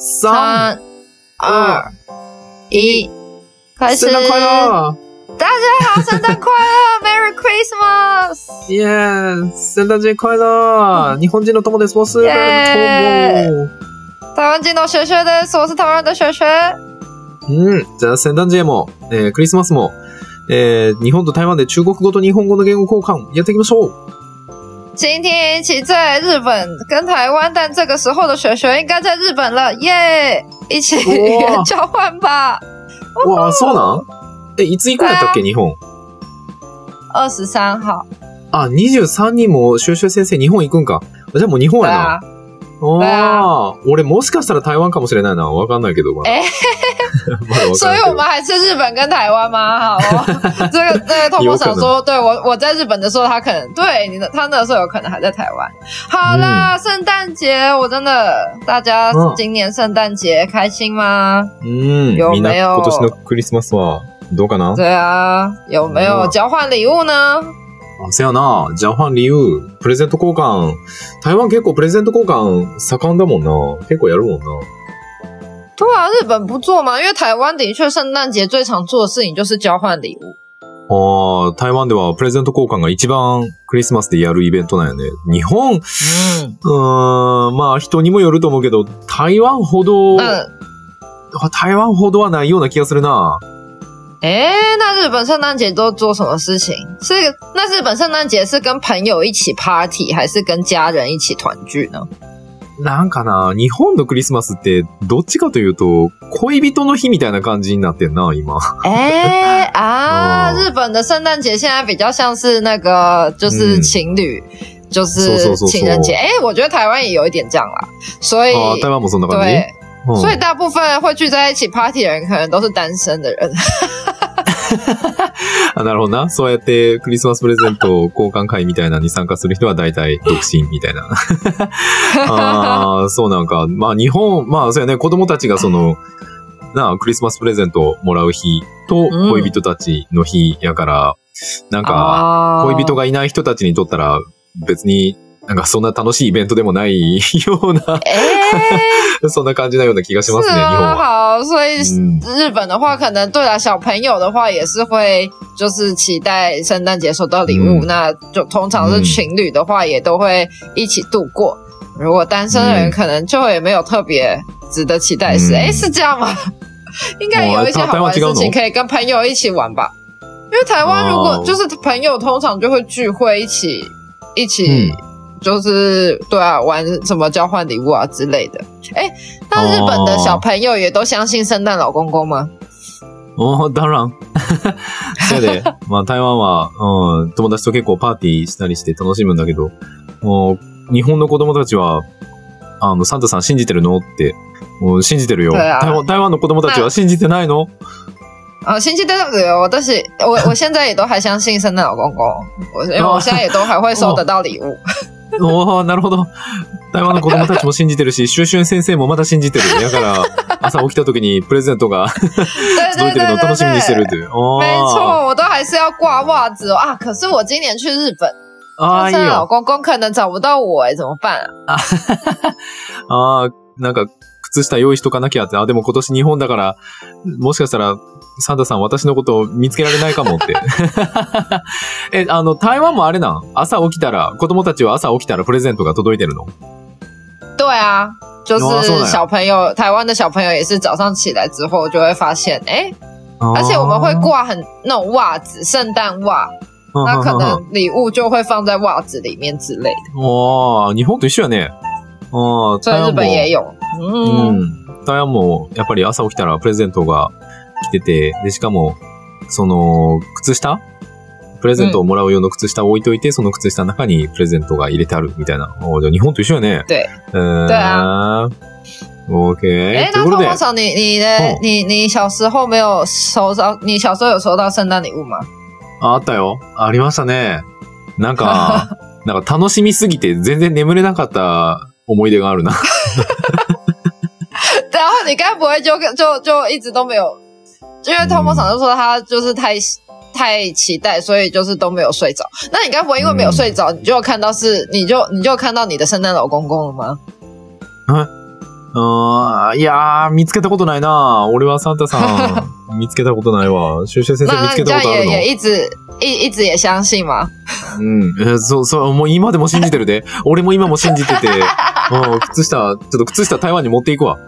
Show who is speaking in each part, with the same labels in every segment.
Speaker 1: 三、
Speaker 2: 三、二、一，开始！
Speaker 1: 圣诞快乐！
Speaker 2: 大家好，圣诞快乐，Merry Christmas！
Speaker 1: イエーイ聖誕節快乐日本人の友です。ボス。
Speaker 2: イエー
Speaker 1: 友。
Speaker 2: 台湾金の学学です。我是台湾的学学。
Speaker 1: うん。じゃあ、聖誕節も、えークリスマスも、えー日本と台湾で中国語と日本語の言語交換やっていきましょう。
Speaker 2: 今天一起在日本跟台湾，但这个时候的学学应该在日本了，耶！一起语言 交换吧。
Speaker 1: わあ、そうなん？え、いつ行くんやったっけ、日本。
Speaker 2: 二十三号，
Speaker 1: あ、23人もシュウシュウ先生日本行くんか。じゃあもう日本
Speaker 2: 对
Speaker 1: やな。
Speaker 2: 啊，
Speaker 1: ああ、俺もしかしたら台湾かもしれないな。わかんないけど。
Speaker 2: 所以我们还是日本跟台湾吗？好、哦，这个那个透波想说，对我我在日本的时候，他可能对你的他那时候有可能还在台湾。好啦，圣诞节我真的，大家
Speaker 1: 嗯
Speaker 2: 今年圣诞节开心吗？
Speaker 1: うん。
Speaker 2: 有没有？
Speaker 1: 今年のクリスマスはどうかな？
Speaker 2: 对啊，有没有？
Speaker 1: 嗯
Speaker 2: 交换礼物呢？
Speaker 1: あ、せやな。じゃあファン理由、プレゼント交換。台湾結構プレゼント交換盛んだもんな。結構やるもんな。
Speaker 2: 对啊，日本不做吗？因为台湾的确圣诞节最常做的事情就是交换礼物。
Speaker 1: ああ、台湾ではプレゼント交換が一番クリスマスでやるイベントなんよね。日本、う
Speaker 2: 嗯
Speaker 1: ーん、まあ人にもよると思うけど、台湾ほど、
Speaker 2: 嗯，
Speaker 1: 台湾ほどはないような気がするな。
Speaker 2: 诶，那日本圣诞节都做什么事情？是那日本圣诞节是跟朋友一起 party，还是跟家人一起团聚呢？
Speaker 1: なんかな、日本のクリスマスって、どっちかというと、恋人の日みたいな感じになってんな、今。
Speaker 2: 哎啊，
Speaker 1: 哦
Speaker 2: 日本的圣诞节现在比较像是那个，就是
Speaker 1: 嗯
Speaker 2: 情侣，就
Speaker 1: そう
Speaker 2: 是
Speaker 1: そうそうそう
Speaker 2: 情人节。哎，我觉得台湾也有一点这样啦，所以
Speaker 1: あー台湾もそんな感じ
Speaker 2: 对，
Speaker 1: うん
Speaker 2: 所以大部分会聚在一起 party 的人，可能都是单身的人。
Speaker 1: あなるほどな。そうやってクリスマスプレゼント交換会みたいなのに参加する人は大体独身みたいな。ああ、そうなんか。まあ日本、まあそうやね、子供たちがその、なあ、クリスマスプレゼントをもらう日と
Speaker 2: うん
Speaker 1: 恋人たちの日やから、なんか、
Speaker 2: 啊
Speaker 1: 恋人がいない人たちにとったら別になんかそんな楽しいイベントでもないような、
Speaker 2: 哎，
Speaker 1: そんな感じなような気がします
Speaker 2: 是
Speaker 1: ね、日本
Speaker 2: 啊，
Speaker 1: は。
Speaker 2: 好，所以
Speaker 1: 嗯
Speaker 2: 日本的话，可能对了，小朋友的话也是会，就是期待圣诞节收到礼物，
Speaker 1: 嗯
Speaker 2: 那就通常是
Speaker 1: 嗯
Speaker 2: 情侣的话，也都会一起度过。如果单身的人，
Speaker 1: 嗯
Speaker 2: 可能就也没有特别值得期待的事。
Speaker 1: 嗯
Speaker 2: 哎、是这样吗？应该有一些
Speaker 1: 哦
Speaker 2: 好玩的事情可以跟朋友一起玩吧。因为台湾如果
Speaker 1: 哦
Speaker 2: 就是朋友，通常就会聚会一起一起。
Speaker 1: 嗯
Speaker 2: 就是对啊，玩什么交换礼物啊之类的。哎，那日本的小朋友也都相信圣诞老公公吗？
Speaker 1: おーだらん。そうやで、まあ台湾は、うん、友達と結構パーティーしたりして楽しむんだけど、もう日本の子供たちは、あの、サンタさん信じてるのって、もう信じてるよ。台湾台湾の子供たちは信じてないの？
Speaker 2: 啊，星期六有，我但是我我现在也都还相信圣诞老公公，我因为我现在也都还会收得到礼物。
Speaker 1: おーなるほど。台湾の子供たちも信じてるし、シュウシュウ先生もまだ信じてる。だから、朝起きた時にプレゼントが
Speaker 2: 对
Speaker 1: 届いてるのを楽しみにしてるっ
Speaker 2: 对。
Speaker 1: て。おー
Speaker 2: 没错，我都还是要挂袜子！可是我今年去日本，老
Speaker 1: よ。
Speaker 2: 公公可能找不到我哎，怎么办？啊？
Speaker 1: ああ、なんか、靴下用意しとかなきゃって。あ、でも今年日本だから、もしかしたら、サンタさん私のことを見つけられないかもって。え、あの、台湾もあれなん？朝起きたら、子供たちは朝起きたらプレゼントが届いてるの？
Speaker 2: 对啊，就是小朋友，台湾的小朋友也是早上起来之后就会发现，哎，而且我们会挂很那种袜子，圣诞袜，那可能礼物就会放在袜子里面之类的。
Speaker 1: ああ、日本と一緒やね。ああ、
Speaker 2: 所以日
Speaker 1: 台湾も
Speaker 2: 本也有，
Speaker 1: う
Speaker 2: 嗯，
Speaker 1: ん。台湾も、やっぱり朝起きたらプレゼントが来てて、で、しかも、その、靴下？プレゼントをもらう用の靴下を置いといて、その靴下の中にプレゼントが入れてあるみたいな。おじゃあ日本と一緒やね。
Speaker 2: 对。
Speaker 1: え
Speaker 2: 对啊。
Speaker 1: OK。
Speaker 2: 哎，
Speaker 1: ということで
Speaker 2: 那通通，常你你的、
Speaker 1: 哦
Speaker 2: 你你小时候没有收到，你小时候有收到圣诞礼物吗？
Speaker 1: ああったよ。ありましたね。なんか、なんか楽しみすぎて全然眠れなかった思い出があるな。
Speaker 2: 然后你该不会就就就一直都没有？因为通通常就说他就是太太期待，所以就是都没有睡着。那你该不会因为没有睡着，你就看到是你就你就看到你的圣诞老公公了吗？
Speaker 1: あーいやー、見つけたことないな俺はサンタさん、見つけたことないわ。シュシュ先生見つけたことあるの？
Speaker 2: 也也一直一一直也相信吗？
Speaker 1: うん。えそう、そう、もう今でも信じてるで。俺も今も信じてて、うん、靴下、ちょっと靴下台湾に持っていくわ。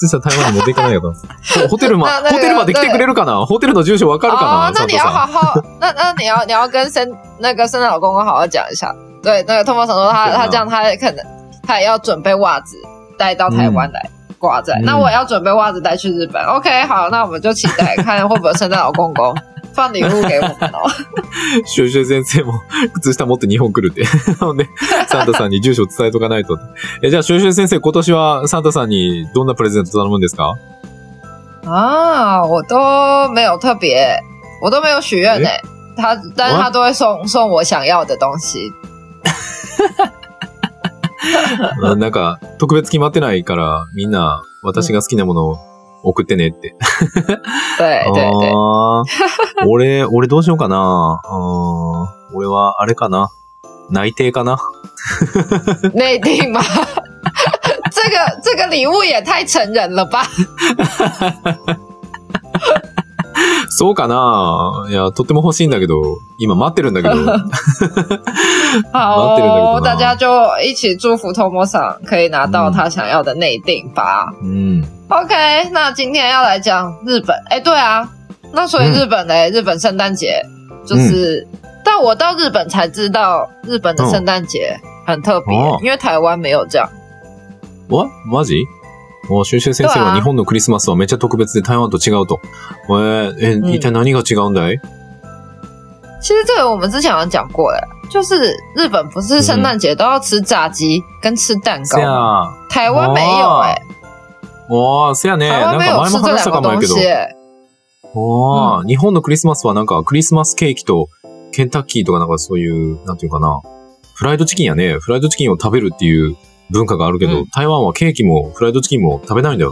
Speaker 1: 靴下台湾に持っていかないと。ホテルま、ホテルまで来てくれるかな？ホテルの住所わかるかな？
Speaker 2: 哦，那你要。好好，那那你要你要跟圣那个圣诞老公公好好讲一下。对，那个托马想说他
Speaker 1: 对啊
Speaker 2: 他这样他可能他也要准备袜子带到台湾来挂在，
Speaker 1: 嗯
Speaker 2: 那我也要准备袜子带去日本。OK，好，那我们就期待看会不会有圣诞老公公放礼物给我们哦。
Speaker 1: シュシュ先生も靴下持って日本来るって。ほんで、サンタさんに住所伝えとかないと。え、じゃあ、シュシュ先生、今年はサンタさんにどんなプレゼント頼むんですか？
Speaker 2: 啊，我都没有特别，我都没有许愿呢。他，但是他都会送送我想要的东西。
Speaker 1: あなんか、特別決まってないから、みんな、私が好きなものを送ってねって。
Speaker 2: 对对
Speaker 1: 俺、俺どうしようかな。俺は、あれかな。内定かな。
Speaker 2: 内定吗？这个这个礼物也太成人了吧！
Speaker 1: そうかないや、とっても欲しいんだけど、今待ってるんだけど。待ってるんだけどな
Speaker 2: 大家就一起祝福 Tomo 桑可以拿到他想要的内定吧。
Speaker 1: うん。
Speaker 2: OK，那今天要来讲日本。哎，对啊，那所以
Speaker 1: 嗯
Speaker 2: 日本嘞，日本圣诞节就是，但我到日本才知道日本的圣诞节很特别，
Speaker 1: 哦
Speaker 2: 因为台湾没有这样。
Speaker 1: わマジ？もう、シュ先生は日本のクリスマスはめっちゃ特別で台湾と違うと。えーえ、
Speaker 2: うん
Speaker 1: 一体何が違うんだい？
Speaker 2: 其实这个我们之前有讲过，哎，就是日本不是圣诞节都要吃炸鸡跟吃蛋糕
Speaker 1: せ
Speaker 2: 吗？
Speaker 1: や、
Speaker 2: 台湾没有哎、
Speaker 1: おー、せやね。なんか前も話したかもやけど。
Speaker 2: 东西、哎
Speaker 1: ああ、日本のクリスマスはなんかクリスマスケーキとケンタッキーとかなんかそういう、なんていうかな。フライドチキンやね。フライドチキンを食べるっていう文化があるけど、
Speaker 2: うん
Speaker 1: 台湾はケーキもフライドチキンも食べないんだよ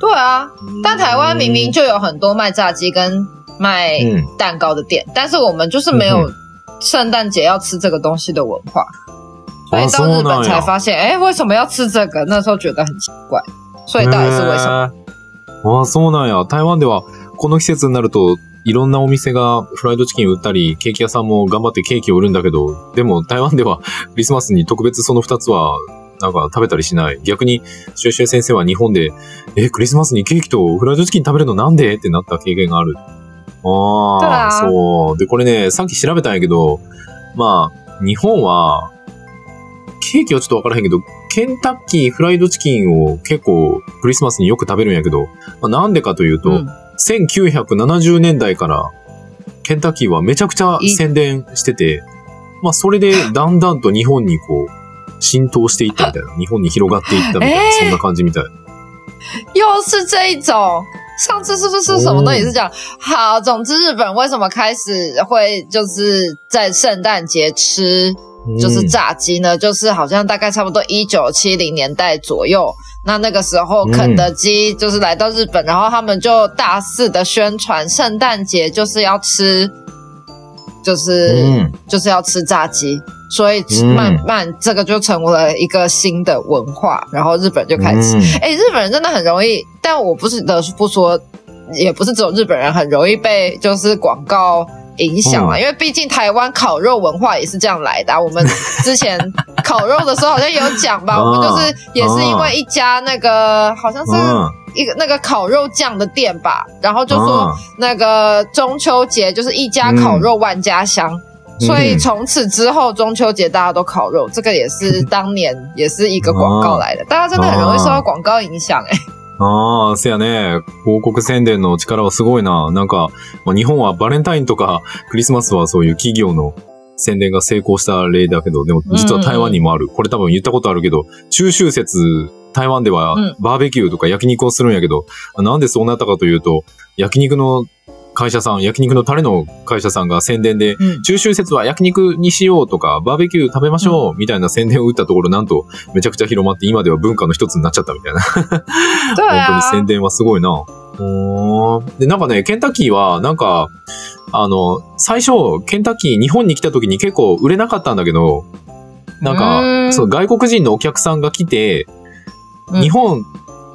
Speaker 2: 对啊，
Speaker 1: な。
Speaker 2: 但台湾明明就有很多卖炸鸡跟卖
Speaker 1: 嗯
Speaker 2: 蛋糕的店，但是我们就是没有圣诞节要吃这个东西的文化，所以
Speaker 1: あ
Speaker 2: 到日本
Speaker 1: そうなんや
Speaker 2: 才发现，哎，为什么要吃这个？那时候觉得很奇怪，所以到底是为什么？
Speaker 1: そうなんや。台湾ではこの季節になると、いろんなお店がフライドチキン売ったり、ケーキ屋さんも頑張ってケーキを売るんだけど、でも台湾では クリスマスに特別その二つはなんか食べたりしない。逆に、シュエシュエ先生は日本で、え、クリスマスにケーキとフライドチキン食べるのなんで？ってなった経験がある。ああ、
Speaker 2: だ
Speaker 1: そう。で、これね、さっき調べたんやけど、まあ、日本は、ケーキはちょっとわからへんけど、ケンタッキーフライドチキンを結構クリスマスによく食べるんやけど、まあ、なんでかというと、
Speaker 2: 嗯，
Speaker 1: 1970年代からケンタッキーはめちゃくちゃ宣伝してて、まあそれでだんだんと日本にこう浸透していったみたいな、日本に広がっていったみたいな、
Speaker 2: えー
Speaker 1: そんな感じみたい。
Speaker 2: 又是这一种。上次是不是什么东西？是讲、好？总之，日本为什么开始会就是在圣诞节吃就是
Speaker 1: うん
Speaker 2: 炸鸡呢，就是好像大概差不多一九七零年代左右，那那个时候
Speaker 1: 嗯。
Speaker 2: 肯德基就是来到日本，然后他们就大肆的宣传圣诞节就是要吃，就是、
Speaker 1: 嗯。
Speaker 2: 就是要吃炸鸡，所以
Speaker 1: 嗯。
Speaker 2: 慢慢这个就成为了一个新的文化，然后日本就开始。哎、日本人真的很容易，但我不是得不说，也不是只有日本人很容易被就是广告影响啊，
Speaker 1: 嗯。
Speaker 2: 因为毕竟台湾烤肉文化也是这样来的啊、我们之前烤肉的时候好像有讲吧，
Speaker 1: 嗯
Speaker 2: 我们就是也是因为一家那个好像是一个那个烤肉酱的店吧，然后就说
Speaker 1: 嗯
Speaker 2: 那个中秋节就是一家烤肉万家香。所以从此之后，中秋节大家都烤肉，这个也是当年也是一个广告来的。大家真的很容易受到广告影响、哎，
Speaker 1: ああ、せやね。広告宣伝の力はすごいな。なんか、まあ、日本はバレンタインとかクリスマスはそういう企業の宣伝が成功した例だけど、でも実は台湾にもある。これ多分言ったことあるけど、中秋節、台湾では
Speaker 2: うん
Speaker 1: バーベキューとか焼肉をするんやけど、なんでそうなったかというと、焼肉の会社さん、焼肉のタレの会社さんが宣伝で、
Speaker 2: 嗯，
Speaker 1: 中秋節は焼肉にしようとか、バーベキュー食べましょうみたいな宣伝を打ったところ、なんとめちゃくちゃ広まって、今では文化の一つになっちゃったみたいな。
Speaker 2: 对
Speaker 1: 本当に
Speaker 2: 啊，
Speaker 1: 宣伝はすごいな。で、なんかね、ケンタッキーは、なんか、あの、最初、ケンタッキー日本に来た時に結構売れなかったんだけど、なんか、
Speaker 2: ん。
Speaker 1: そう、外国人のお客さんが来て、
Speaker 2: うん。
Speaker 1: 日本、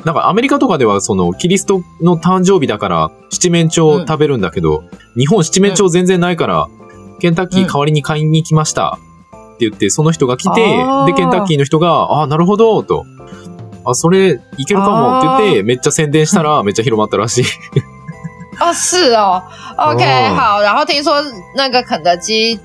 Speaker 1: なんかアメリカとかではそのキリストの誕生日だから七面鳥を食べるんだけど、日本七面鳥全然ないから、ケンタッキー代わりに買いに来ましたって言って、その人が来て、で、ケンタッキーの人が、ああ、なるほど、と。あ、それ、いけるかもって言って、めっちゃ宣伝したら、めっちゃ広まったらしい。
Speaker 2: 哦，是哦，OK，、
Speaker 1: 哦
Speaker 2: 好。然后听说那个肯德基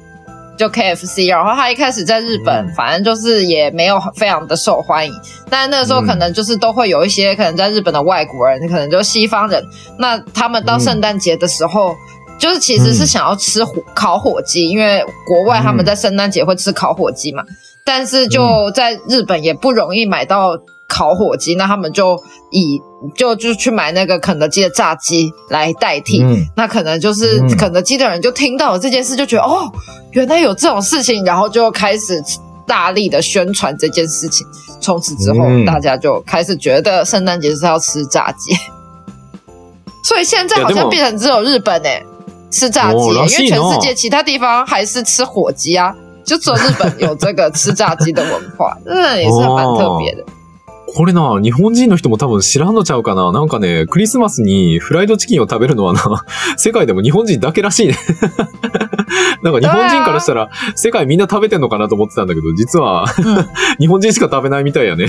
Speaker 2: 就 KFC，然后他一开始在日本，
Speaker 1: 嗯。
Speaker 2: 反正就是也没有非常的受欢迎。但那个时候
Speaker 1: 嗯。
Speaker 2: 可能就是都会有一些可能在日本的外国人，可能就西方人，那他们到圣诞节的时候。就是其实是想要吃火烤火鸡，因为国外他们在圣诞节会吃烤火鸡嘛，但是就在日本也不容易买到烤火鸡，那他们就以就就去买那个肯德基的炸鸡来代替。
Speaker 1: 嗯。
Speaker 2: 那可能就是
Speaker 1: 嗯
Speaker 2: 肯德基的人就听到了这件事，就觉得、哦，原来有这种事情，然后就开始大力的宣传这件事情。从此之后，
Speaker 1: 嗯
Speaker 2: 大家就开始觉得圣诞节是要吃炸鸡，所以现在好像变成只有日本诶、吃炸鸡、
Speaker 1: 哦
Speaker 2: 因为
Speaker 1: らしいな
Speaker 2: 全世界其他地方还是吃火鸡啊，就只有日本有这个吃炸鸡的文化，真的也是蛮特别的。
Speaker 1: これな、日本人の人も多分知らんのちゃうかな。なんかね、クリスマスにフライドチキンを食べるのはな、世界でも日本人だけらしいね。なんか日本人からしたら、世界みんな食べてんのかなと思ってたんだけど、実は、日本人しか食べないみたいやね。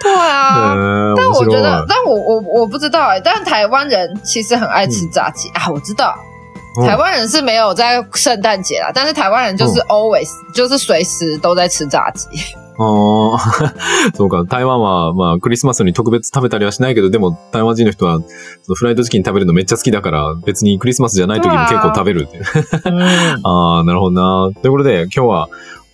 Speaker 2: 对啊。
Speaker 1: 嗯，
Speaker 2: 但我觉得，但我我我不知道哎、但台湾人其实很爱吃炸鸡、啊，我知道。
Speaker 1: 嗯
Speaker 2: 台湾人是没有在圣诞节啦，但是台湾人就是 always、就是随时都在吃炸鸡。
Speaker 1: ああ、そうか。台湾は、まあ、クリスマスに特別食べたりはしないけど、でも、台湾人の人は、そのフライドチキン食べるのめっちゃ好きだから、別にクリスマスじゃない時も結構食べるって。
Speaker 2: 嗯，
Speaker 1: ああ、なるほどな。ということで、今日は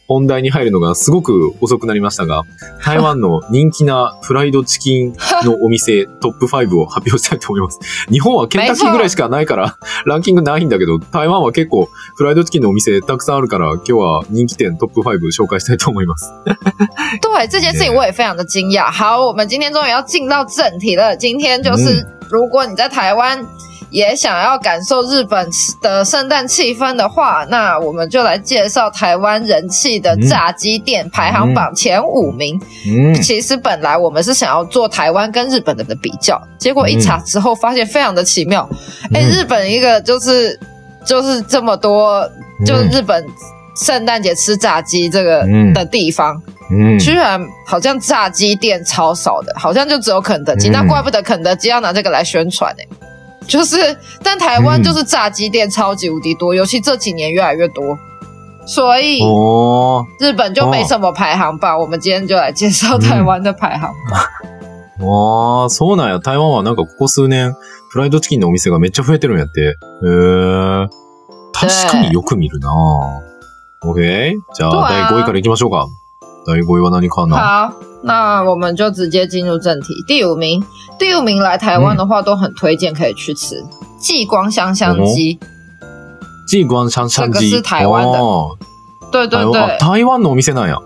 Speaker 1: 本題に入るのがすごく遅くなりましたが、台湾の人気なフライドチキンのお店トップ5を発表したいと思います。日本はケンタッキーぐらいしかないから、ランキングないんだけど、台湾は結構フライドチキンのお店たくさんあるから、今日は人気店トップ5紹介したいと思います。
Speaker 2: 对这件事情我也非常的惊讶。好，我们今天终于要进到正题了。今天就是，如果你在台湾也想要感受日本的圣诞气氛的话，那我们就来介绍台湾人气的炸鸡店排行榜前五名。
Speaker 1: うん。
Speaker 2: 其实本来我们是想要做台湾跟日本的比较，结果一查之后发现非常的奇妙。哎、
Speaker 1: 嗯
Speaker 2: 日本一个就是就是这么多，就是日本圣诞节吃炸鸡这个
Speaker 1: 嗯
Speaker 2: 的地方，
Speaker 1: うん。
Speaker 2: 居然好像炸鸡店超少的，好像就只有肯德基。
Speaker 1: 嗯
Speaker 2: 那怪不得肯德基要拿这个来宣传呢、 就是，但台湾就是炸鸡店超级无敌多，尤其这几年越来越多，所以
Speaker 1: おー。
Speaker 2: 日本就没什么排行榜。我们今天就来介绍台湾的排行榜。
Speaker 1: ああ、そうなんや。台湾はなんかここ数年、フライドチキンのお店がめっちゃ増えてるんやって。へえ。確かによく見るな OK? じゃあ、第5位から行きましょうか。
Speaker 2: 好，那我们就直接进入正题。第五名，第五名来台湾的话，都很推荐可以去吃纪光香香鸡。
Speaker 1: 纪光香香鸡，
Speaker 2: 这个是台湾的。对对对，
Speaker 1: 台湾的米色那样。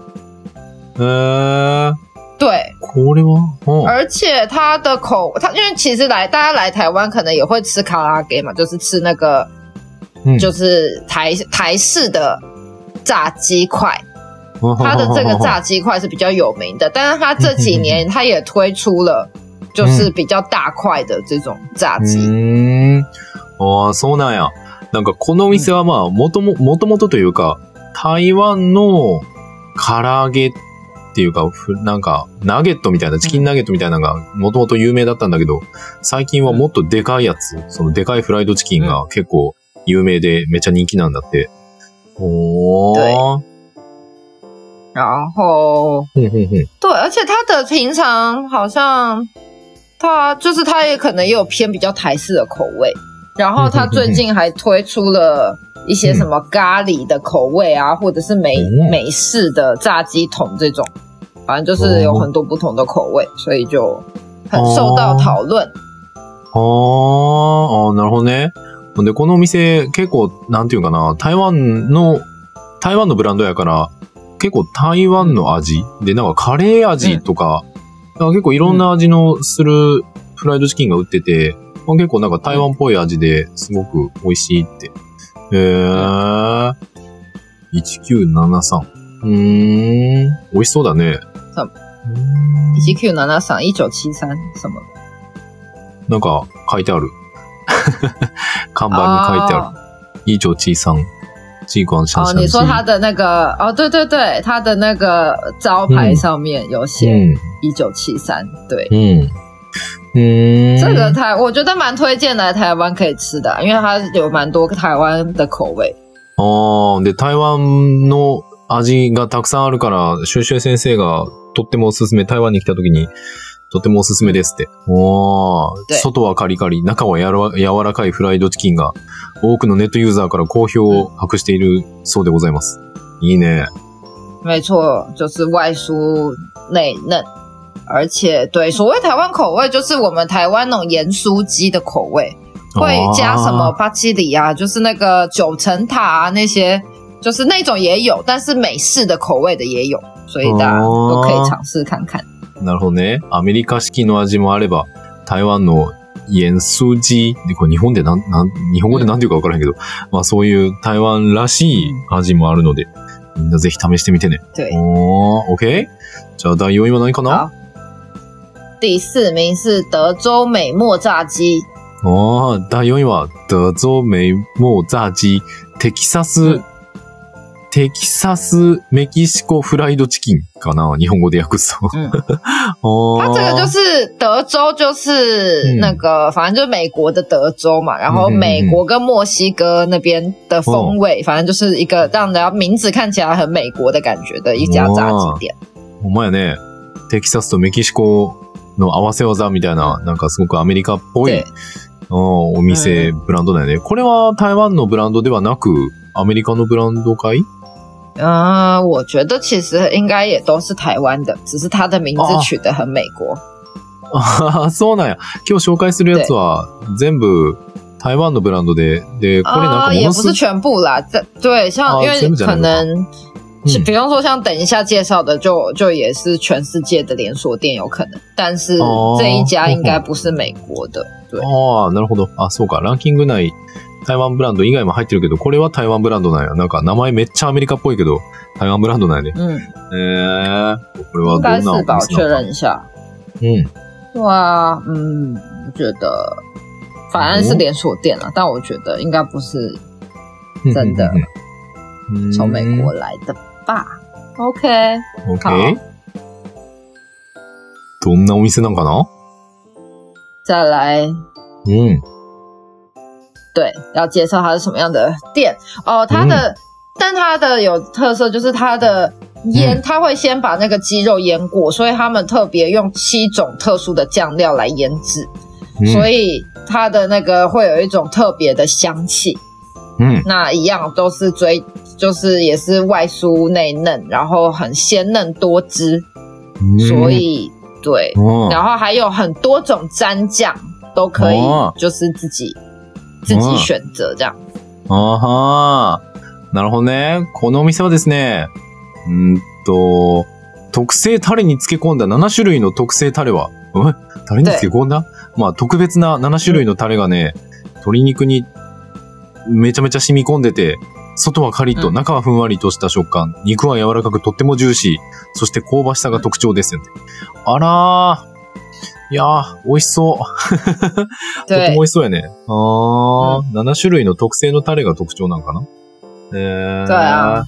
Speaker 1: 呃，
Speaker 2: 对。
Speaker 1: 酷的吗？哦。
Speaker 2: 而且它的口，它因为其实来大家来台湾可能也会吃卡拉给嘛，就是吃那个，就是台台式的炸鸡块。它的这个炸鸡块是比较有名的，但是它这几年它也推出了就是比较大块的这种炸鸡。
Speaker 1: ーん。あ、そうなんや。なんかこのお店はまあ、もとも、もともとというか、台湾の唐揚げっていうか、なんか、ナゲットみたいな、チキンナゲットみたいなのが、もともと有名だったんだけど、最近はもっとでかいやつ、そのでかいフライドチキンが結構有名で、めっちゃ人気なんだって。おー。
Speaker 2: 然后
Speaker 1: ふんふんふん
Speaker 2: 对，而且它的平常好像它就是它也可能也有偏比较台式的口味，然后它最近还推出了一些什么咖喱的口味啊，或者是美
Speaker 1: 哦
Speaker 2: 美式的炸鸡桶这种，反正就是有很多不同的口味，所以就很受到讨论。
Speaker 1: あーあー、なるほどね。ほんで、このお店、結構、なんていうかな、台湾の、台湾のブランドやから、 結構台湾の味で、なんかカレー味とか、うん、結構いろんな味のするフライドチキンが売ってて、まあ、結構なんか台湾っぽい味ですごく美味しいって。へえー。1973。うーん。美味しそうだね。そう。
Speaker 2: 1973、1973什么
Speaker 1: なんか書いてある。看板に書いてある。一1973。
Speaker 2: 哦，你说他的那个哦，对对对，他的那个招牌上面有写一九七三，对，
Speaker 1: 嗯。嗯，
Speaker 2: 这个台我觉得蛮推荐来台湾可以吃的，因为它有蛮多台湾的口味。
Speaker 1: 哦、で台湾の味がたくさんあるから、シュシュ先生がとってもおすすめ。台湾に来た時にとってもおすすめですって。おー
Speaker 2: 对
Speaker 1: 外はカリカリ、中はやわ柔らかいフライドチキンが、多くのネットユーザーから好評を博しているそうでございます。いいね。
Speaker 2: 没错，就是外酥内嫩，而且对所谓台湾口味，就是我们台湾那种盐酥鸡的口味，会加什么巴基里啊，就是那个九层塔啊那些，就是那种也有，但是美式的口味的也有，所以大家都可以尝试看看。
Speaker 1: なるほどね。アメリカ式の味もあれば、台湾の盐酥鸡で、これ日本でなん、なん、日本語でなんていうかわからへんけど、まあそういう台湾らしい味もあるので、みんなぜひ試してみてね。
Speaker 2: 对，
Speaker 1: おー、OK? じゃあ第4位は何かな？
Speaker 2: 好。第四名是德州美墨炸鸡，
Speaker 1: あー、第4位は、德州美墨炸鸡、テキサス、
Speaker 2: うん
Speaker 1: テキサスメキシコフライドチキンかな日本語で訳すと。
Speaker 2: 嗯，
Speaker 1: 哦
Speaker 2: 它这个就是德州，就是
Speaker 1: 嗯
Speaker 2: 那个，反正就是美国的德州嘛。然后美国跟墨西哥那边的风味，反正就是一个让人家名字看起来很美国的感觉的一家炸鸡店。
Speaker 1: ほんまやね。テキサスとメキシコの合わせ技みたいな、なんかすごくアメリカっぽい
Speaker 2: 对，
Speaker 1: うんお店、ブランドだよね。これは台湾のブランドではなく、アメリカのブランドかい？
Speaker 2: 嗯、我觉得其实应该也都是台湾的，只是它的名字
Speaker 1: 哦
Speaker 2: 取得很美国。
Speaker 1: ああ、そうなんや。今日紹介するやつは、全部台湾のブランドで、で、これなん
Speaker 2: 啊、
Speaker 1: かものす
Speaker 2: 也不是全部啦，这对，像、
Speaker 1: 哦
Speaker 2: 因为
Speaker 1: 全部じゃないのか
Speaker 2: 可能，
Speaker 1: 嗯
Speaker 2: 比方说像等一下介绍的就，就也是全世界的连锁店有可能，但是
Speaker 1: 哦
Speaker 2: 这一家应该不是美国的。 对，
Speaker 1: ああ、なるほど。あ、そうか。ランキング内、台湾ブランド以外も入ってるけど、これは台湾ブランドなんや。なんか名前めっちゃアメリカっぽいけど、台湾ブランドなんやね。
Speaker 2: 嗯，
Speaker 1: えー、これはどんなお店なのか
Speaker 2: 认一下。
Speaker 1: うん。
Speaker 2: 对啊，嗯，我觉得反正是连锁店了，但我觉得应该不是真的
Speaker 1: うん
Speaker 2: 从美国来的吧。
Speaker 1: OK，OK。どんなお店なんかな？
Speaker 2: 再来，
Speaker 1: うん。
Speaker 2: 对，要介绍它是什么样的店哦。它的，但它的有特色就是它的腌，
Speaker 1: 嗯
Speaker 2: 它会先把那个鸡肉腌过，所以他们特别用七种特殊的酱料来腌制，所
Speaker 1: 以、
Speaker 2: 以它的那个会有一种特别的香气。
Speaker 1: うん。
Speaker 2: 那一样都是追，就是也是外酥内嫩，然后很鲜嫩多汁，
Speaker 1: うん
Speaker 2: 所、以 对，
Speaker 1: うん
Speaker 2: 然后还有很多种蘸酱都可以
Speaker 1: 哦，
Speaker 2: 就是自己自己选择这样。
Speaker 1: あはー。なるほどね。このお店はですね、うーんと、特製タレに漬け込んだ7種類の特製タレは、え？タレに漬け込んだ？まあ特別な7種類のタレがね、鶏肉にめちゃめちゃ染み込んでて、外はカリッと、
Speaker 2: うん
Speaker 1: 中はふんわりとした食感、肉は柔らかくとってもジューシー、そして香ばしさが特徴ですよね。あらー。いやー、美味しそう。とて
Speaker 2: 对
Speaker 1: も美味しそうやね。あー、7種類の特製のタレが特徴なんかなえー。
Speaker 2: 对啊。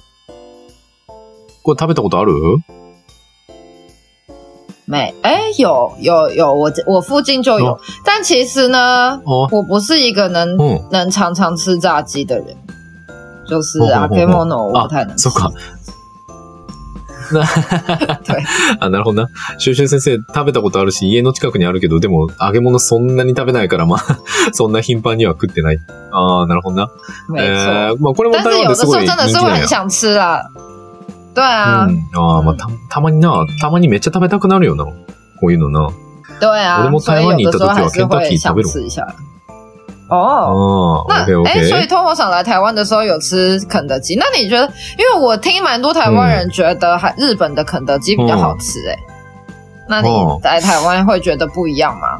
Speaker 1: これ食べたことある？
Speaker 2: 没，哎，有有有，我我附近就有，
Speaker 1: 哦
Speaker 2: 但其实呢，
Speaker 1: 哦
Speaker 2: 我不是一个能、
Speaker 1: うん。
Speaker 2: 能常常吃炸鸡的人，就是
Speaker 1: 哦哦哦
Speaker 2: 阿 K Mono 我
Speaker 1: あ
Speaker 2: 不太能吃。
Speaker 1: そっか。あ、なるほどな。シュウシュウ先生食べたことあるし、家の近くにあるけど、でも揚げ物そんなに食べないから、まあ、そんな頻繁には食ってない。ああ、なるほどな。えー、まあこれも台湾ですごい人気なんや。
Speaker 2: 对啊，
Speaker 1: うん。ああ、まあた、たまにな、たまにめっちゃ食べたくなるよな。こういうのな。
Speaker 2: 对啊
Speaker 1: 我，
Speaker 2: 所以
Speaker 1: 台湾に行った時は
Speaker 2: 会
Speaker 1: Kentucky
Speaker 2: 想
Speaker 1: 食べる
Speaker 2: 吃一下。
Speaker 1: あ
Speaker 2: 哦，
Speaker 1: あ、
Speaker 2: 那哎，所以我想来台湾的时候有吃肯德基，那你觉得？因为我听蛮多台湾人觉得还日本的肯德基比较好吃，哎，那你
Speaker 1: 哦
Speaker 2: 来台湾会觉得不一样吗？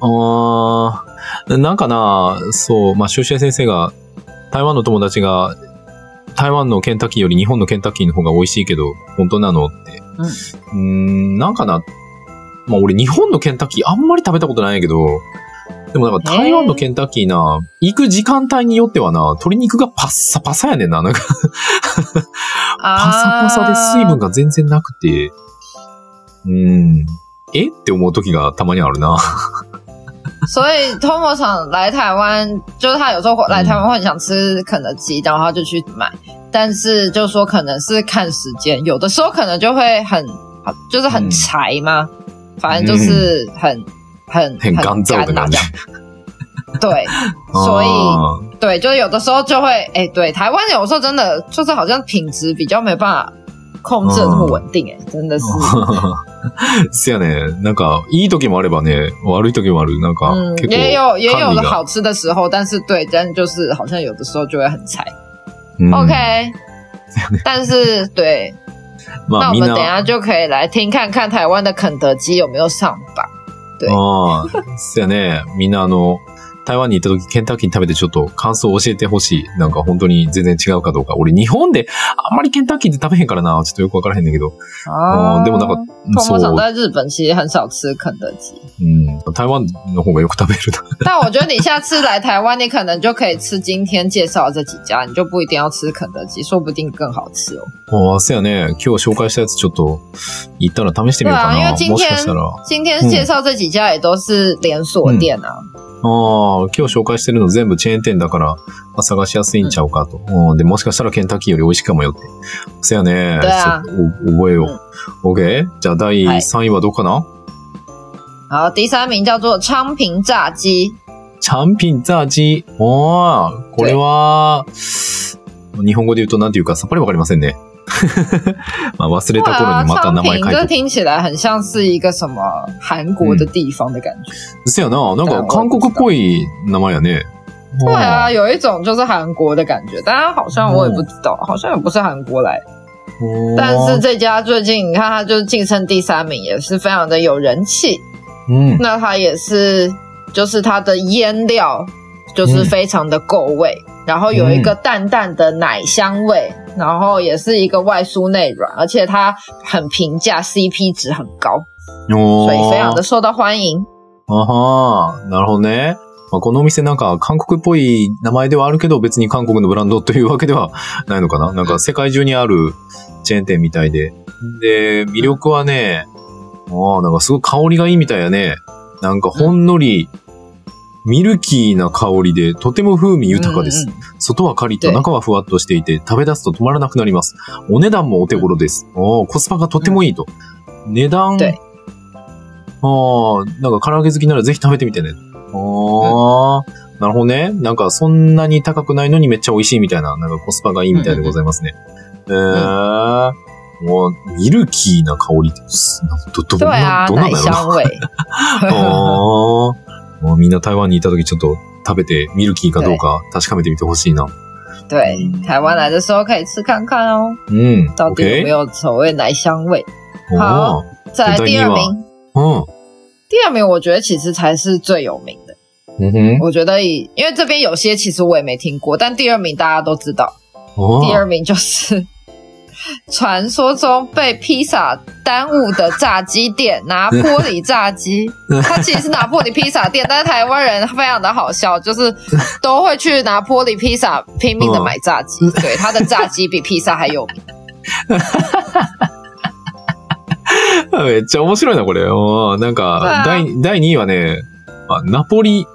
Speaker 1: ああ、なんかな、そう、まあ、シュウシュウ先生が、台湾の友達が、台湾のケンタッキーより日本のケンタッキーの方が美味しいけど、本当なのって。うん、んなんかな、まあ俺日本のケンタッキーあんまり食べたことないけど、でもなんか台湾のケンタッキーな、行く時間帯によってはな、鶏肉がパッサパサやねんな、なんかパサパサで水分が全然なくて、うん、え？って思う時がたまにあるな。
Speaker 2: 所以 Tomo 想来台湾，就是他有时候来台湾会很想吃肯德基，然后他就去买，但是就说可能是看时间，有的时候可能就会很，就是很柴嘛，反正就是很。很
Speaker 1: 很干燥的感觉，
Speaker 2: 对，所以对，就是有的时候就会，哎，对，台湾有时候真的就是好像品质比较没办法控制这么稳定，哎，真的是。
Speaker 1: 是呀ね、なんかいい時もあればね、悪い時もある，なんか
Speaker 2: 也有也有的好吃的时候，但是对，但就是好像有的时候就会很柴。OK，但是对，那我们等下就可以来听看看台湾的肯德基有没有上榜。
Speaker 1: ああ、そやね。みんなあの、台湾に行った時ケンタッキー食べてちょっと感想を教えてほしい。なんか本当に全然違うかどうか。俺日本であんまりケンタッキーって食べへんからな。ちょっとよくわからへんねんけど。
Speaker 2: ああ。でもなんか、そう。在日本其实很少吃肯德基。
Speaker 1: 嗯，台湾の方がよく食べる
Speaker 2: 但我觉得你下次来台湾，你可能就可以吃今天介绍这几家，你就不一定要吃肯德基，说不定更好吃
Speaker 1: 哦。ああ、そうやね。今日紹介したやつちょっと行ったら試してみようかな。
Speaker 2: 因为今天今天介绍这几家也都是连锁店啊。
Speaker 1: ああ、今日紹介してるの全部チェーン店だから、まあ、探しやすいんちゃうかと。うん、で、もしかしたらケンタッキーより美味しいかもよって。そやね。覚えよう。OK? じゃあ第3位はどうかな、
Speaker 2: 好，第三名叫做昌平炸鸡。
Speaker 1: 昌平炸鸡？おー、これは、日本語で言うと何て言うかさっぱりわかりませんね。まあ忘れた頃にまた名前書い
Speaker 2: て。这听起来很像是一个什么韩国的地方的感觉。
Speaker 1: 是やな、なんか韓国っぽい名前やね。
Speaker 2: 对啊，有一种就是韩国的感觉，但好像我也不知道，好像也不是韩国来。但是这家最近你看，它就是晋升第三名，也是非常的有人气。嗯，那它也是，就是它的腌料就是非常的够味， 然后有一个淡淡的奶香味。然后也是一个外酥内软，而且它很平价，CP 值很高，所以非常的受到欢迎。
Speaker 1: あはなるほどね。まあ、このお店なんか韓国っぽい名前ではあるけど別に韓国のブランドというわけではないのかな？なんか世界中にあるチェーン店みたいで。で、魅力はね、ああ、なんかすごい香りがいいみたいやね。なんかほんのりミルキーな香りでとても風味豊かです。うんうん、外はカリッと中はふわっとしていて食べ出すと止まらなくなります。お値段もお手頃です。おコスパがとてもいいと。うん、値段、ああ、なんか唐揚げ好きならぜひ食べてみてね。ああ、うん、なるほどね。なんかそんなに高くないのにめっちゃ美味しいみたいな、なんかコスパがいいみたいでございますね。うんうん、えー。もう、ミルキーな香りって、ど、ど、ど、どんなんだろうな。もう みんな台湾にいた時ちょっと食べてミルキーかどうか確かめてみてほしいな。
Speaker 2: 对，台湾来的时候可以吃看看哦。嗯，到底有没有所谓奶香味？好，再来第二名。嗯，第二名我觉得其实才是最有名的。嗯哼，我觉得以因为这边有些其实我也没听过，但第二名大家都知道。哦，第二名就是传说中被披萨耽误的炸鸡店——拿坡里炸鸡，它其实是拿坡里披萨店，但是台湾人非常的好笑，就是都会去拿坡里披萨拼命的买炸鸡。对，它的炸鸡比披萨还有名。
Speaker 1: めっちゃ面白いなこれ。なんか第第2位はね、ナポリ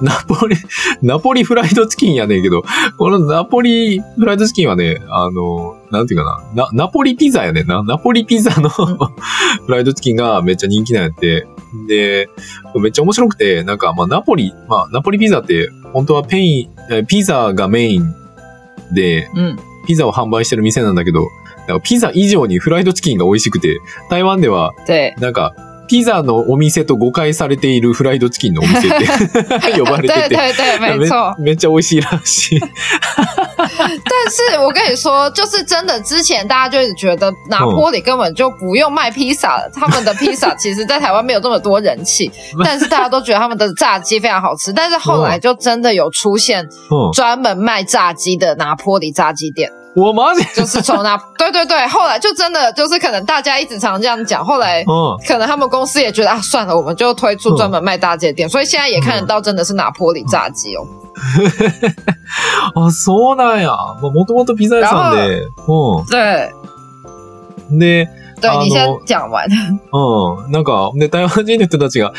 Speaker 1: ナポリ、ナポリフライドチキンやねんけど、このナポリフライドチキンはね、あの、なんていうかな、な、ナポリピザやねんな。ナポリピザのフライドチキンがめっちゃ人気なんやって。で、めっちゃ面白くて、なんか、まあ、ナポリ、まあ、ナポリピザって、本当はペイン、ピザがメインで、うん、ピザを販売してる店なんだけど、ピザ以上にフライドチキンが美味しくて、台湾では、なんか、ピザのお店と誤解されているフライドチキンのお店って 呼ばれててめっちゃ美味しいらしい。
Speaker 2: 但是我跟你说，就是真的，之前大家就觉得拿坡里根本就不用卖披萨了，他们的披萨其实在台湾没有这么多人气，但是大家都觉得他们的炸鸡非常好吃。但是后来就真的有出现专门卖炸鸡的拿坡里炸鸡店。
Speaker 1: 我妈姐
Speaker 2: 就是从那，对对对，后来就真的就是可能大家一直常这样讲，后来
Speaker 1: 嗯
Speaker 2: 可能他们公司也觉得啊，算了，我们就推出专门卖大鸡的店，所以现在也看得到真的是拿坡里炸鸡哦。
Speaker 1: あ、そうなんや。まあもともとピザ屋さんで。
Speaker 2: 对
Speaker 1: うん。で、あの
Speaker 2: 对，你先讲完。
Speaker 1: うん。なんか、で、台湾人の人たちが、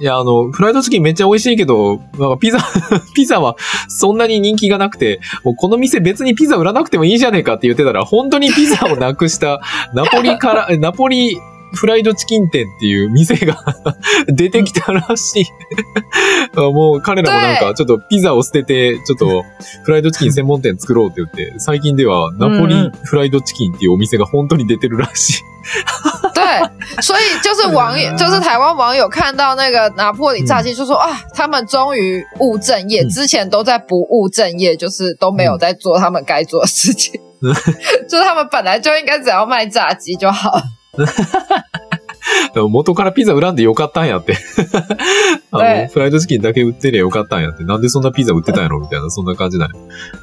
Speaker 1: いや、あの、フライドチキンめっちゃ美味しいけど、なんかピザ、ピザはそんなに人気がなくて、もうこの店別にピザ売らなくてもいいじゃねえかって言ってたら、本当にピザをなくした、ナポリから、ナポリフライドチキン店っていう店が 出てきたらしい。もう彼らもなんか、ちょっとピザを捨てて、ちょっとフライドチキン専門店作ろうって言って、最近ではナポリフライドチキンっていうお店が本当に出てるらしい。
Speaker 2: 对，所以就是网友，就是台湾网友看到那个拿破里炸鸡，就说啊，他们终于务正业，
Speaker 1: 嗯。
Speaker 2: 之前都在不务正业，就是都没有在做他们该做的事情，
Speaker 1: 嗯
Speaker 2: 就是他们本来就应该只要卖炸鸡就好。
Speaker 1: 元からピザ売らんでよかったんやって。あの、
Speaker 2: ね
Speaker 1: フライドチキンだけ売ってりゃよかったんやって。なんでそんなピザ売ってたんやろみたいな、そんな感じだよ。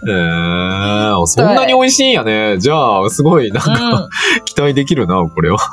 Speaker 1: えー、そんなに美味しいんやね。じゃあ、すごい、なんか、
Speaker 2: 嗯，
Speaker 1: 期待できるな、これは。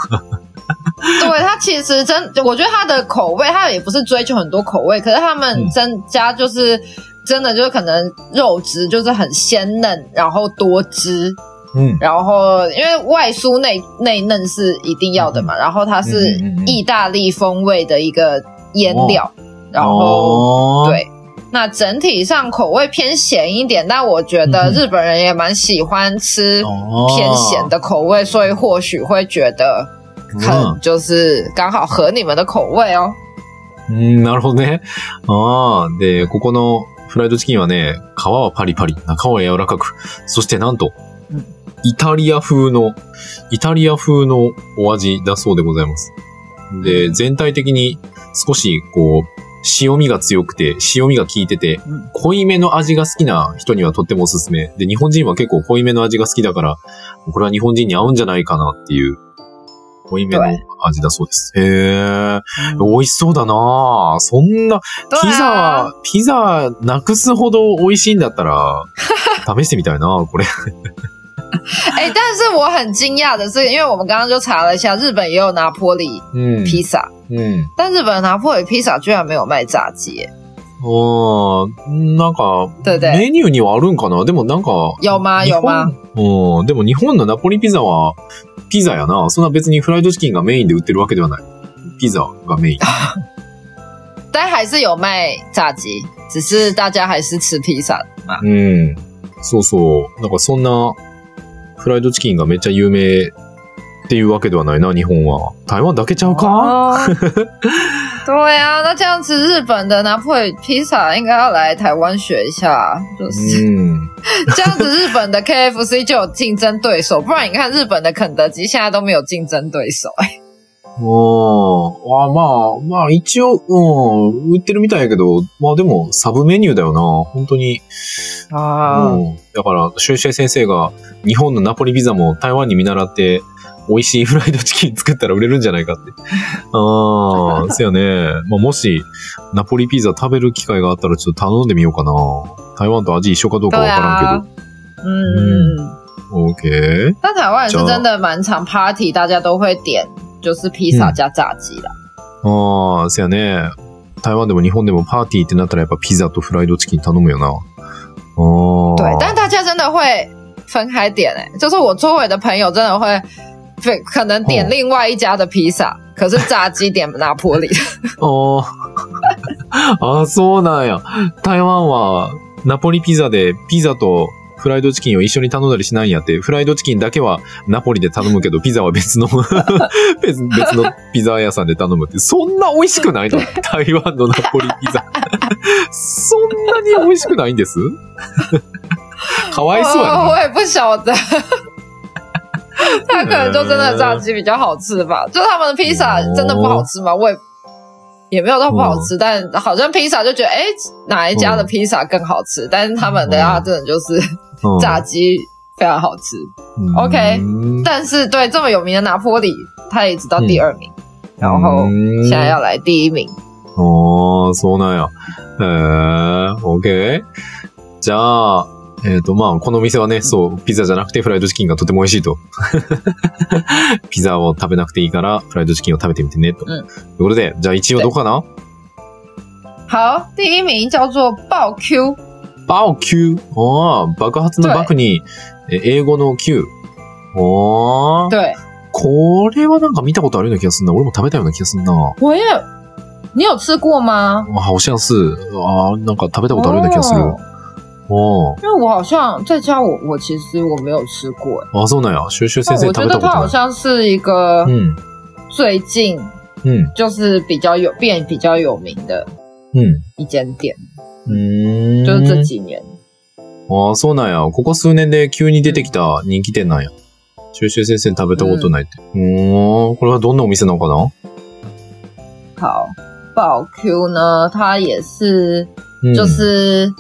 Speaker 2: 对，它其实真，我觉得它的口味，它也不是追求很多口味，可是他们
Speaker 1: 嗯
Speaker 2: 增加就是真的就是可能肉质就是很鲜嫩，然后多汁，
Speaker 1: うん。
Speaker 2: 然后因为外酥内内嫩是一定要的嘛，然后它是
Speaker 1: 嗯嗯嗯嗯
Speaker 2: 意大利风味的一个腌料，然后
Speaker 1: 哦，
Speaker 2: 对。那整体上口味偏咸一点，但我觉得日本人也蛮喜欢吃
Speaker 1: 哦
Speaker 2: 偏咸的口味，所以或许会觉得很
Speaker 1: 嗯
Speaker 2: 就是刚好合你们的口味哦。
Speaker 1: うん、なるほどね。ああ、で、ここのフライドチキンはね、皮はパリパリ、中は柔らかく、そしてなんと
Speaker 2: うん、
Speaker 1: イタリア風の、イタリア風のお味だそうでございます。で、全体的に少し、こう、塩味が強くて、塩味が効いてて、
Speaker 2: うん
Speaker 1: 濃いめの味が好きな人にはとってもおすすめ。で、日本人は結構濃いめの味が好きだから、これは日本人に合うんじゃないかなっていう、濃いめの味だそうです。へー。美味しそうだなぁそんな、
Speaker 2: 对
Speaker 1: ピザピザなくすほど美味しいんだったら、試してみたいなこれ。
Speaker 2: 哎、但是我很惊讶的是，因为我们刚刚就查了一下，日本也有拿坡里
Speaker 1: うん。
Speaker 2: 披萨，
Speaker 1: うん。
Speaker 2: 但日本的拿坡里披萨居然没有卖炸鸡耶，
Speaker 1: あーなんか、
Speaker 2: 对不对？
Speaker 1: メニューにはあるんかな？でもなんか、
Speaker 2: 有吗？有吗？
Speaker 1: うん。でも日本のナポリピザは、ピザやな。そんな別にフライドチキンがメインで売ってるわけではない。ピザがメイン。
Speaker 2: 但还是有卖炸鸡，只是大家还是吃披萨嘛。
Speaker 1: うん。そうそう。なんかそんな、フライドチキンがめっちゃ有名っていうわけではないな、日本は。台湾だけちゃうか、
Speaker 2: 哦对啊，那这样子日本的拿破里披萨应该要来台湾学一下，就是、
Speaker 1: うん。
Speaker 2: 这样子，日本的 KFC 就有竞争对手，不然你看日本的肯德基现在都没有竞争对手。哎，
Speaker 1: うん。あまあ、まあ一応、うん、売ってるみたいやけど、まあでもサブメニューだよな。本当に。
Speaker 2: 啊，
Speaker 1: うん。だから、シュンシェイ先生が日本のナポリピザも台湾に見習って、美味しい フライドチキン作ったら売れるんじゃないかって。ああ、そうやね。まあ、もし、ナポリピザ食べる機会があったらちょっと頼んでみようかな。台湾と味一緒かどうか
Speaker 2: 对
Speaker 1: わから
Speaker 2: 啊
Speaker 1: んけ，
Speaker 2: 嗯，
Speaker 1: ど。OK。
Speaker 2: 但台湾也是
Speaker 1: 就
Speaker 2: 真的蛮常 party，大家都会点就是披萨加炸鸡啦。
Speaker 1: ああ、そうやね。台湾でも日本でもパーティーってなったらやっぱピザとフライドチキン頼むよな。ああ。
Speaker 2: 对，但大家真的会分开点哎、就是我周围的朋友真的会，对，可能点
Speaker 1: 哦
Speaker 2: 另外一家的披萨，可是炸鸡点拿破里。
Speaker 1: あ あ。あ、そうなんや。台湾はナポリピザでピザとフライドチキンを一緒に頼んだりしないんやって。フライドチキンだけはナポリで頼むけど、ピザは別の 別別のピザ屋さんで頼むって。そんな美味しくないの？台湾のナポリピザ。そんなに美味しくないんです？かわいそうやな。
Speaker 2: 我也不晓得。他可能就真的炸鸡比较好吃吧，就他们的披萨真的不好吃吗？我也也没有到不好吃，但好像披萨就觉得，哎、哪一家的披薩更好吃？但是他们的话，真的就是
Speaker 1: うん
Speaker 2: 炸鸡非常好吃。OK
Speaker 1: うん
Speaker 2: 但是对这么有名的拿坡里，他也只到第二名，然后
Speaker 1: うん
Speaker 2: 现在要来第一名。
Speaker 1: ああ、そうなんや。へえ、OK。じゃあ、 えっ、と、まあ、このお店はね、そう、ピザじゃなくてフライドチキンがとても美味しいと。ピザを食べなくていいから、フライドチキンを食べてみてね、と。
Speaker 2: うん
Speaker 1: ということで、じゃあ1位はどこかな？
Speaker 2: 好，第一名叫做爆 Q，
Speaker 1: バオ Q？ああ、爆発の爆に、え英語の Q。ああ、
Speaker 2: 对
Speaker 1: これはなんか見たことあるような気がするな。俺も食べたような気がするな。
Speaker 2: 我也，你有吃过吗？
Speaker 1: あ、好像是。ああ、なんか食べたことあるような気がする。
Speaker 2: 哦
Speaker 1: お
Speaker 2: 因为我好像在家我我其实我没有吃过，哎
Speaker 1: あ、そうなんや。シュシュ先生食べたことない。
Speaker 2: 像是一个
Speaker 1: うん。
Speaker 2: 最近
Speaker 1: うん。
Speaker 2: 就是比较有变比较有名的
Speaker 1: うん。
Speaker 2: 一间店，
Speaker 1: うーん。
Speaker 2: 就是这几年。
Speaker 1: ああ、そうなんや。ここ数年で急に出てきた人気店なんや。シュシュ先生食べたことないって。うーん。これはどんなお店なのかな？
Speaker 2: 好，爆 Q 呢，它也是
Speaker 1: うん。
Speaker 2: 就是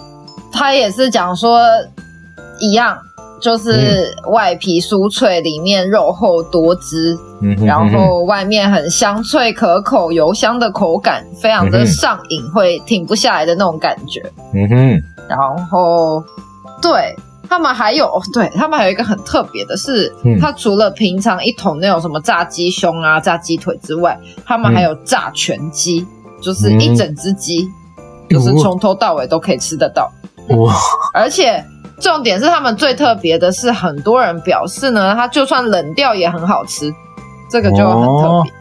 Speaker 2: 他也是讲说一样，就是外皮酥脆，里面肉厚多汁，
Speaker 1: うんふんふんふん、
Speaker 2: 然后外面很香脆可口、油香的口感，非常的
Speaker 1: 嗯哼
Speaker 2: 上瘾，会停不下来的那种感觉。
Speaker 1: うんふん。
Speaker 2: 然后，对他们还有，对他们还有一个很特别的是，
Speaker 1: 嗯
Speaker 2: 它除了平常一桶那种什么炸鸡胸啊、炸鸡腿之外，他们还有炸全鸡，就是一整只鸡，就是从头到尾都可以吃得到。
Speaker 1: 哇。
Speaker 2: 而且重点是他们最特别的是，很多人表示呢，它就算冷掉也很好吃，这个就很特别。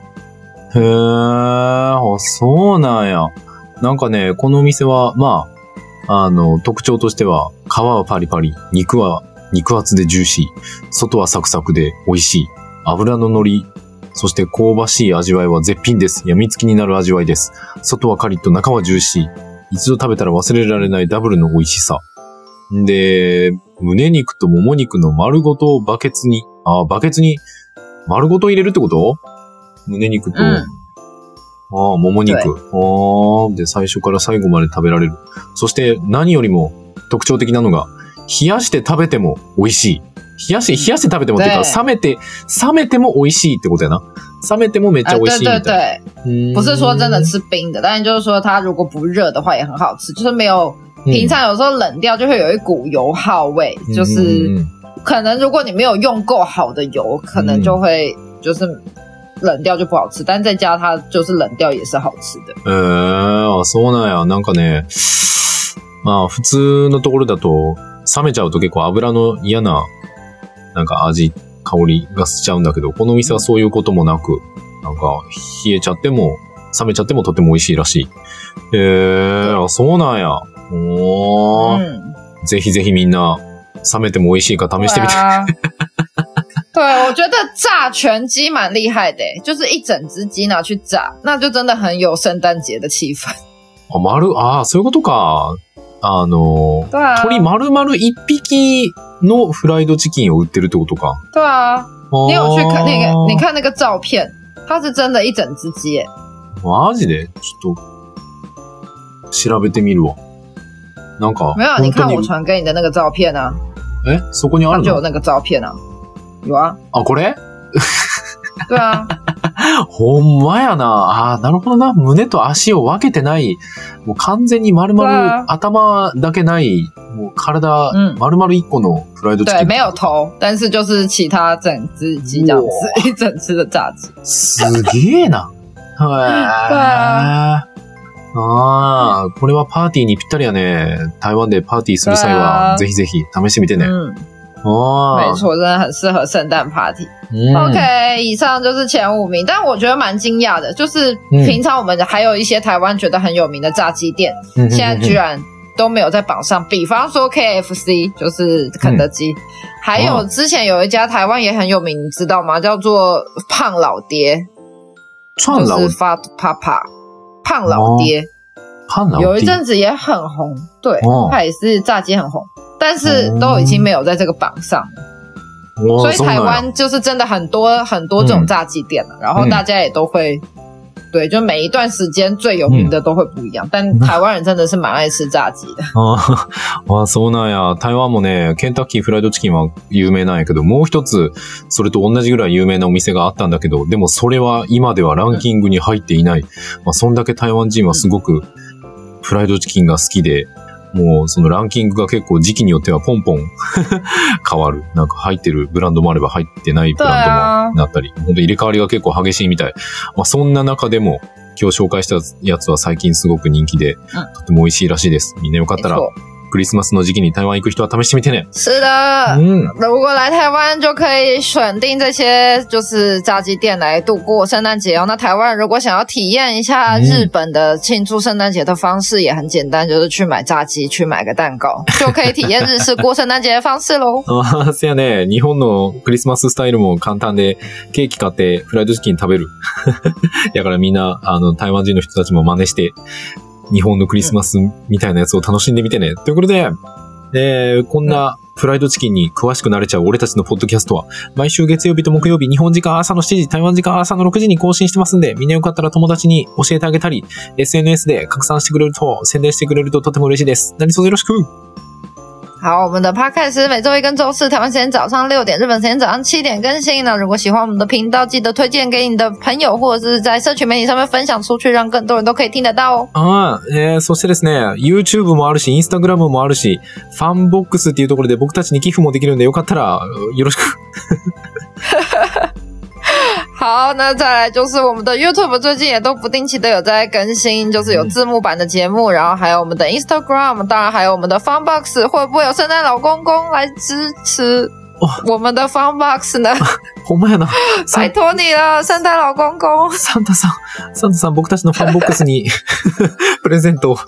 Speaker 1: へえ、あ、そうなんや。なんかね、このお店は、まあ、あの、特徴としては、皮はパリパリ、肉は肉厚でジューシー、外はサクサクで美味しい、油の乗り、そして香ばしい味わいは絶品です。病みつきになる味わいです。外はカリッと中はジューシー。一度食べたら忘れられないダブルの美味しさ。んで、胸肉ともも肉の丸ごとバケツに、あ、バケツに丸ごと入れるってこと？胸肉と、
Speaker 2: うん
Speaker 1: ああ、もも肉。ああ、で、最初から最後まで食べられる。そして、何よりも特徴的なのが、冷やして食べても美味しい。冷やして、冷やして食べてもっていうか、
Speaker 2: 对
Speaker 1: 冷めて、冷めても美味しいってことやな。冷めてもめっちゃ
Speaker 2: 啊，
Speaker 1: 美味しい
Speaker 2: 对对
Speaker 1: みたい
Speaker 2: 对，
Speaker 1: な。
Speaker 2: 不是说真的
Speaker 1: 是
Speaker 2: 吃冰的，但是就是说它如果不热的话也很好吃，就是没有平常有时候冷掉就会有一股油耗味，就是可能如果你没有用够好的油，可能就会就是冷掉就不好吃，但在家它就是冷掉也是好吃的。
Speaker 1: ええあ、そうなんや。なんかね、まあ、普通のところだと、冷めちゃうと結構油の嫌な、なんか味、香りがしちゃうんだけど、このお店はそういうこともなく、なんか、冷えちゃっても、冷めちゃってもとても美味しいらしい。ええあ、そうなんや。おー、
Speaker 2: 嗯，
Speaker 1: ぜひぜひみんな、冷めても美味しいか試してみて。
Speaker 2: 对我觉得炸全鸡蛮厉害的，就是一整只鸡拿去炸，那就真的很有圣诞节的气氛。
Speaker 1: あ、丸、ああ、そういうことか。あの、鳥丸々一匹のフライドチキンを売ってるってことか。
Speaker 2: 对啊，你有去看那个？你
Speaker 1: 看。
Speaker 2: 看那个照片，它是真的一整只鸡耶。
Speaker 1: マジで？ちょっと、調べてみるわ。なんか、
Speaker 2: 没有，你看我传给你的那个照片啊，
Speaker 1: え？そこにあるの？
Speaker 2: 它就有那个照片啊，有啊，
Speaker 1: あ、これ？
Speaker 2: 对啊，
Speaker 1: ほんまやな。あーなるほどな。胸と足を分けてない。もう完全に丸々頭だけない。もう体
Speaker 2: 嗯，
Speaker 1: 丸々一個のフライドチキ
Speaker 2: 对，
Speaker 1: ン。
Speaker 2: 没有头，但是就是其他整只鸡这样子，一整只的炸鸡。
Speaker 1: すげえな。へー
Speaker 2: あ
Speaker 1: ああ、これはパーティーにぴったりやね。台湾でパーティーする際
Speaker 2: う
Speaker 1: は、
Speaker 2: わ
Speaker 1: ぜひぜひ試してみてね。
Speaker 2: 嗯，
Speaker 1: ああ。
Speaker 2: 没错，真的很适合圣诞 party。
Speaker 1: うん。
Speaker 2: OK，以上就是前五名，但我觉得蛮惊讶的，就是
Speaker 1: 嗯
Speaker 2: 平常我们还有一些台湾觉得很有名的炸鸡店，
Speaker 1: うん
Speaker 2: 现在居然都没有在榜上。比方说 KFC，就是肯德基，还有
Speaker 1: 哦
Speaker 2: 之前有一家台湾也很有名，你知道吗？叫做胖老爹，
Speaker 1: 串老
Speaker 2: 就是 Fat Papa，胖老爹，
Speaker 1: パンラ
Speaker 2: 有一阵子也很红，对
Speaker 1: 哦，
Speaker 2: 它也是炸鸡很红， 但是都已经没有在这个榜上。所以台湾就是真的很多很多这种炸鸡店了，然后大家也都会，对，就每一段时间最有名的都会不一样。但台湾人真的是蛮爱吃炸鸡的。
Speaker 1: あ、そうなんや。台湾もね、ケンタッキーフライドチキンは有名なんやけど、もう一つ、それと同じぐらい有名なお店があったんだけど、でもそれは今ではランキングに入っていない。まあ、そんだけ台湾人はすごくフライドチキンが好きで、もうそのランキングが結構時期によってはポンポン 変わる。なんか入ってるブランドもあれば入ってないブランドもなったり、本当入れ替わりが結構激しいみたい。まあそんな中でも今日紹介したやつは最近すごく人気で、とても美味しいらしいです。みんなよかったらクリスマスの時期に台湾行く人は試してみてね。
Speaker 2: 是的，嗯，如果来台湾就可以选定这些就是炸鸡店来度过圣诞节哦。那台湾如果想要体验一下日本的庆祝圣诞节的方式，也很简单，就是去买炸鸡，去买个蛋糕，就可以体验日式过圣诞节的方式喽。
Speaker 1: あ、せやね。日本のクリスマススタイルも簡単で、ケーキ買ってフライドチキン食べる。だからみんな、あの、台湾人の人たちも真似して、日本のクリスマスみたいなやつを楽しんでみてね。ということで、えー、こんなフライドチキンに詳しくなれちゃう俺たちのポッドキャストは、毎週月曜日と木曜日、日本時間朝の7時、台湾時間朝の6時に更新してますんで、みんなよかったら友達に教えてあげたり、SNS で拡散してくれると、宣伝してくれるととても嬉しいです。何卒よろしく
Speaker 2: 好，我们的 podcast 每周一跟周四台湾时间早上六点，日本时间早上七点更新呢。如果喜欢我们的频道，记得推荐给你的朋友，或者是在社群媒体上面分享出去，让更多人都可以听得到哦。
Speaker 1: ああ、えー、そしてですね、YouTube もあるし、Instagram もあるし、ファンボックスっていうところで僕たちに寄付もできるんで、よかったらよろしく。
Speaker 2: 好，那再来就是我们的 YouTube，最近也都不定期的有在更新，就是有字幕版的节目，然后还有我们的 Instagram，当然还有我们的 Funbox，会不会有圣诞老公公来支持我们的 Funbox 呢？
Speaker 1: ほんまやな。
Speaker 2: 拜托你了，圣诞老公公。
Speaker 1: サンタさん、サンタさん、僕たちのファンボックスにプレゼントを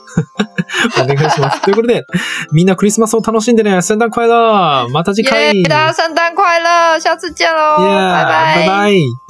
Speaker 1: お願いします。ということで、みんなクリスマスを楽しんでね。圣诞快乐また次回。
Speaker 2: 大家圣诞快乐下次见喽拜拜。
Speaker 1: 拜拜。